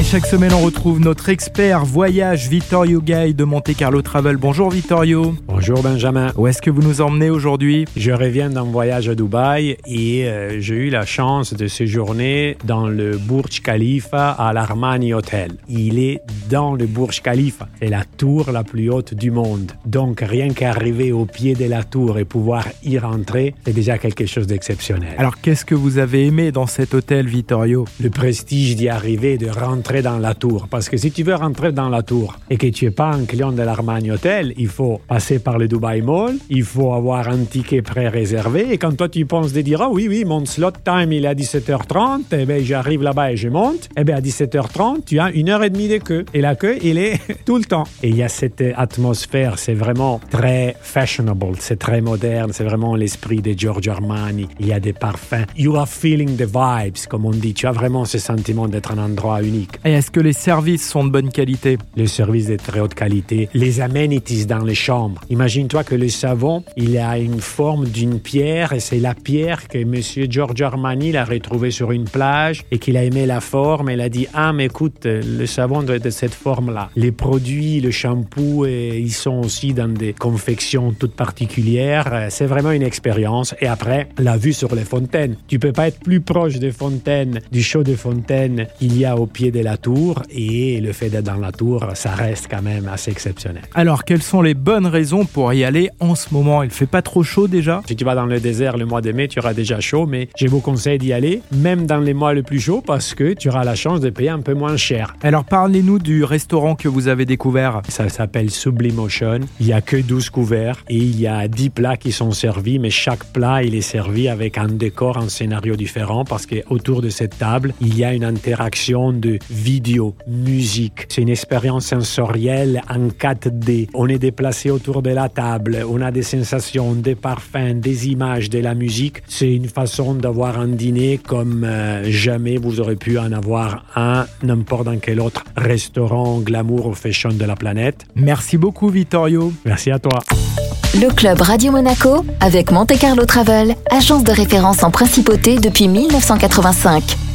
Et chaque semaine, on retrouve notre expert voyage Vittorio Gay de Monte Carlo Travel. Bonjour Vittorio. Bonjour Benjamin. Où est-ce que vous nous emmenez aujourd'hui? Je reviens d'un voyage à Dubaï et euh, j'ai eu la chance de séjourner dans le Burj Khalifa à l'Armani Hotel. Il est dans le Burj Khalifa. C'est la tour la plus haute du monde. Donc rien qu'arriver au pied de la tour et pouvoir y rentrer, c'est déjà quelque chose d'exceptionnel. Alors qu'est-ce que vous avez aimé dans cet hôtel Vittorio? Le prestige d'y arriver, de rentrer dans la tour. Parce que si tu veux rentrer dans la tour et que tu n'es pas un client de l'Armani Hotel, il faut passer par le Dubai Mall, il faut avoir un ticket pré-réservé. Et quand toi tu penses de dire, ah oui, oui, mon slot time il est à 17h30, et bien j'arrive là-bas et je monte, et bien à 17h30, tu as une heure et demie de queue. Et la queue, il est tout le temps. Et il y a cette atmosphère, c'est vraiment très fashionable, c'est très moderne, c'est vraiment l'esprit de Giorgio Armani. Il y a des parfums. You are feeling the vibes, comme on dit. Tu as vraiment ce sentiment d'être un endroit unique. Et est-ce que les services sont de bonne qualité? Les services de très haute qualité. Les amenities dans les chambres. Imagine-toi que le savon, il a une forme d'une pierre et c'est la pierre que Monsieur Giorgio Armani l'a retrouvé sur une plage et qu'il a aimé la forme. Et il a dit Ah, mais écoute, le savon doit être de cette forme-là. Les produits, le shampoo, et ils sont aussi dans des confections toutes particulières. C'est vraiment une expérience. Et après, la vue sur les fontaines. Tu peux pas être plus proche des fontaines, du show de fontaines qu'il y a au pied de la tour et le fait d'être dans la tour, ça reste quand même assez exceptionnel. Alors, quelles sont les bonnes raisons pour y aller en ce moment? Il fait pas trop chaud déjà? Si tu vas dans le désert le mois de mai, tu auras déjà chaud, mais je vous conseille d'y aller, même dans les mois les plus chauds, parce que tu auras la chance de payer un peu moins cher. Alors, parlez-nous du restaurant que vous avez découvert. Ça s'appelle Sublimotion. Il y a que 12 couverts et il y a 10 plats qui sont servis, mais chaque plat, il est servi avec un décor, un scénario différent, parce qu'autour de cette table, il y a une interaction de vidéo, musique. C'est une expérience sensorielle en 4D. On est déplacé autour de la table, on a des sensations, des parfums, des images, de la musique. C'est une façon d'avoir un dîner comme euh, jamais vous aurez pu en avoir un n'importe dans quel autre restaurant glamour ou fashion de la planète. Merci beaucoup Vittorio. Merci à toi. Le club Radio Monaco avec Monte Carlo Travel, agence de référence en principauté depuis 1985.